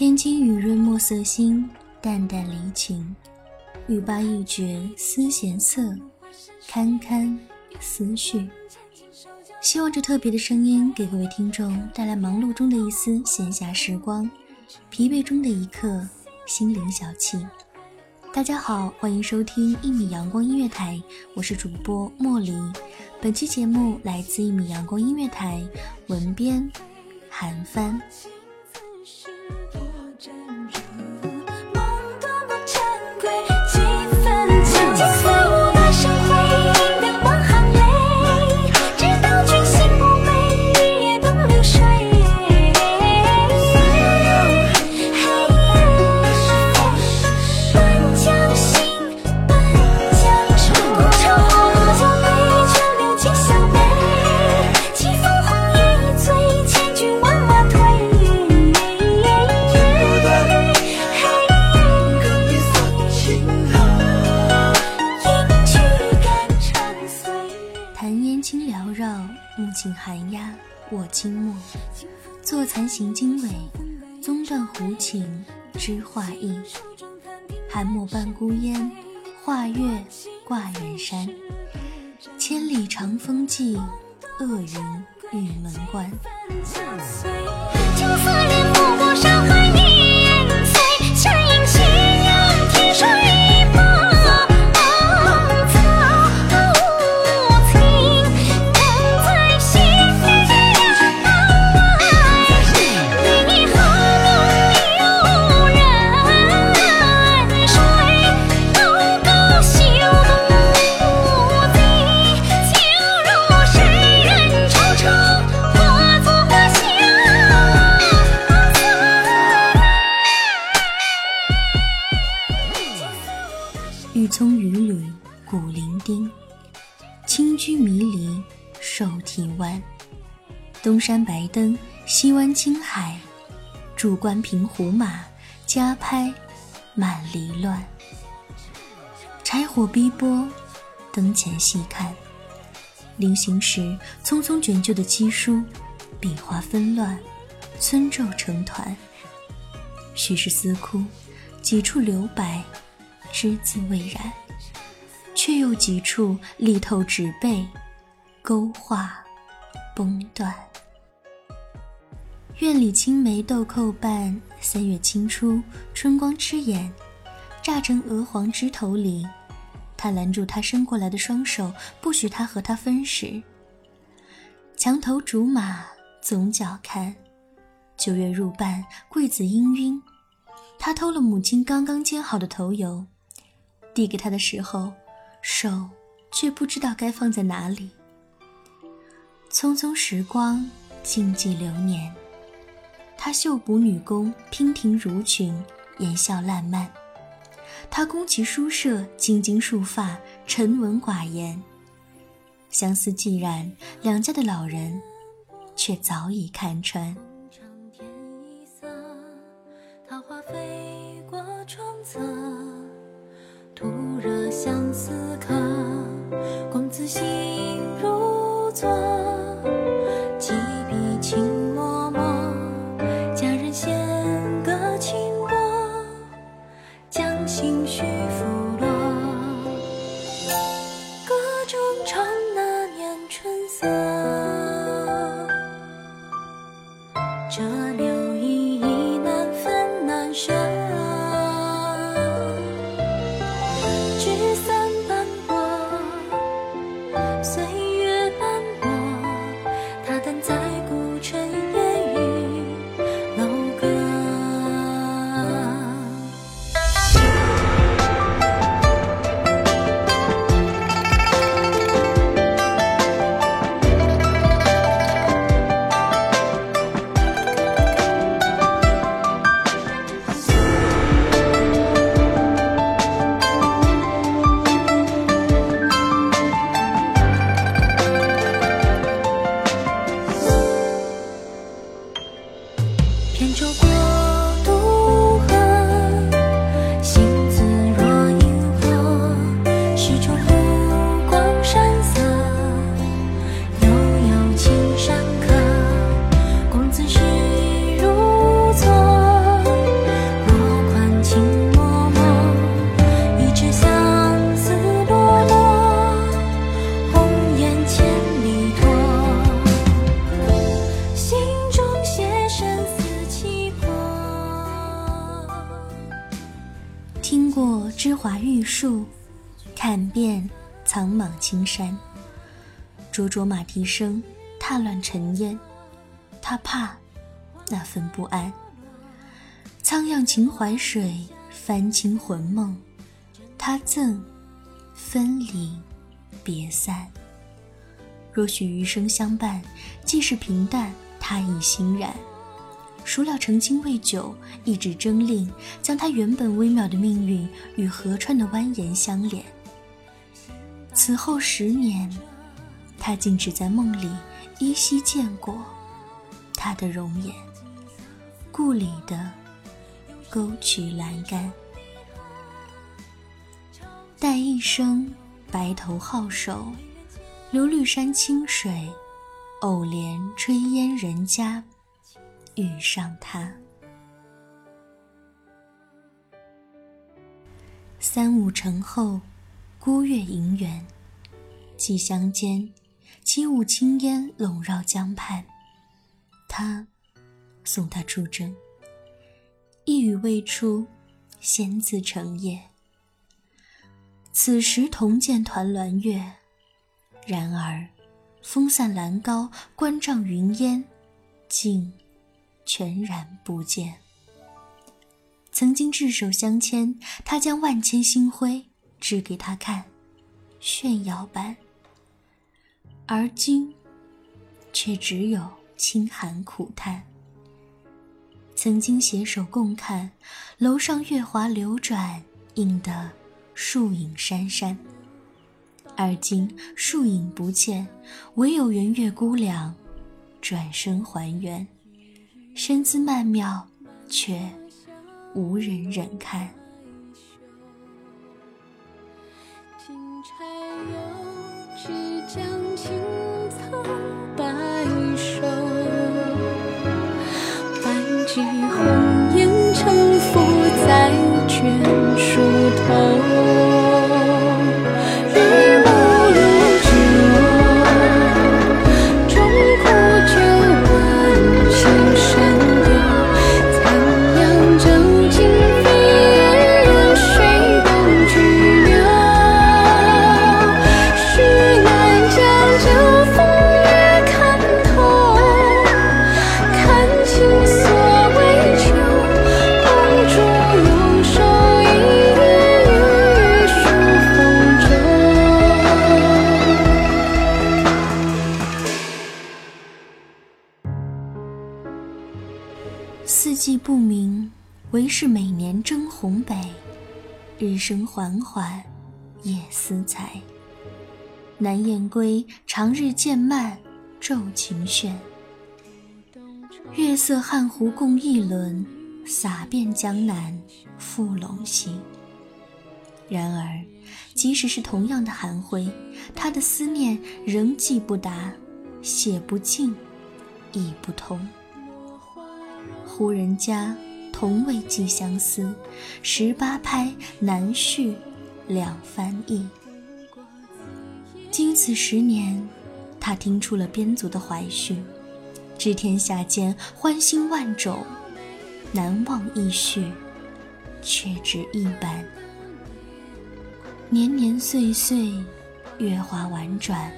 天津雨润墨色新，淡淡离情。欲罢一绝思弦色，堪堪思绪。希望这特别的声音给各位听众带来忙碌中的一丝闲暇时光，疲惫中的一刻心灵小憩。大家好，欢迎收听一米阳光音乐台，我是主播莫离。本期节目来自一米阳光音乐台，文编韩帆。木镜寒鸦，卧清墨。坐残行经纬，宗断胡琴，知画意。寒墨伴孤烟，画月挂远山。千里长风寄，恶云玉门关。青丝连不过山海年岁，却因斜阳天水马葱榆缕古伶丁，青居迷离瘦啼湾。东山白灯，西湾青海，驻关平胡马，家拍满离乱。柴火逼波，灯前细看，临行时匆匆卷就的七书，笔画纷乱，村皱成团。许是思哭，几处留白，只字未染，却又几处力透纸背，勾画崩断。院里青梅豆蔻瓣，三月清初，春光痴眼，乍成鹅黄枝头里。他拦住他伸过来的双手，不许他和他分食。墙头竹马总角看，九月入半，桂子氤氲。他偷了母亲刚刚煎好的头油，递给他的时候，手却不知道该放在哪里。匆匆时光，静寂流年。他绣补女工，娉婷如裙，言笑烂漫。他宫其书舍，精经束发，沉稳寡言。相思既然，两家的老人却早已看穿。天一色，桃花飞过窗侧，华玉树，看遍苍茫青山。灼灼马蹄声，踏乱尘烟。他怕那份不安。苍漾秦淮水，翻清魂梦。他赠分离别散。若许余生相伴，既是平淡，他已欣然。孰料成亲未久，一纸征令将他原本微妙的命运与河川的蜿蜒相连。此后十年，他竟只在梦里依稀见过他的容颜，故里的沟渠栏杆。待一生白头皓首，流绿山清水，偶怜炊烟人家。遇上他。三五成后，孤月盈圆，寄乡间，起舞青烟笼绕江畔。他送他出征，一语未出，先自成夜。此时同见团栾月，然而风散兰高，关帐云烟，竟全然不见。曾经执手相牵，他将万千星辉指给他看，炫耀般；而今，却只有清寒苦叹。曾经携手共看，楼上月华流转，映得树影珊珊。而今树影不见，唯有圆月孤凉，转身还原。身姿曼妙，却无人忍看。只将青草日升缓缓，夜思裁。南雁归，长日渐漫，昼晴轩。月色汉湖共一轮，洒遍江南复陇西。然而，即使是同样的寒灰，他的思念仍寄不达，写不尽，意不通。胡人家，同为寄相思，十八拍难续两番意。经此十年，他听出了边族的怀绪，知天下间欢欣万种，难忘易绪，却只一般。年年岁岁，月华婉转，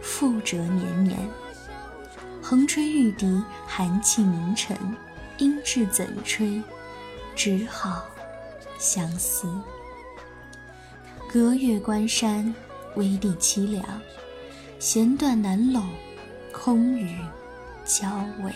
复折年年。横吹玉笛，寒气凝尘，音质怎吹？只好相思。隔月关山。微地凄凉，弦断难拢，空余交尾。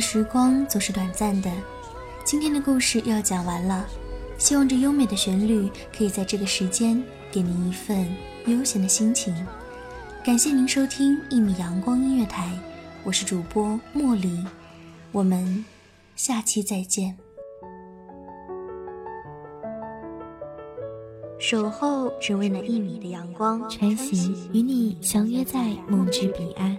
的时光总是短暂的。今天的故事要讲完了，希望这优美的旋律可以在这个时间给您一份悠闲的心情。感谢您收听一米阳光音乐台，我是主播茉莉，我们下期再见。守候只为那一米的阳光，穿行与你相约在梦之彼岸。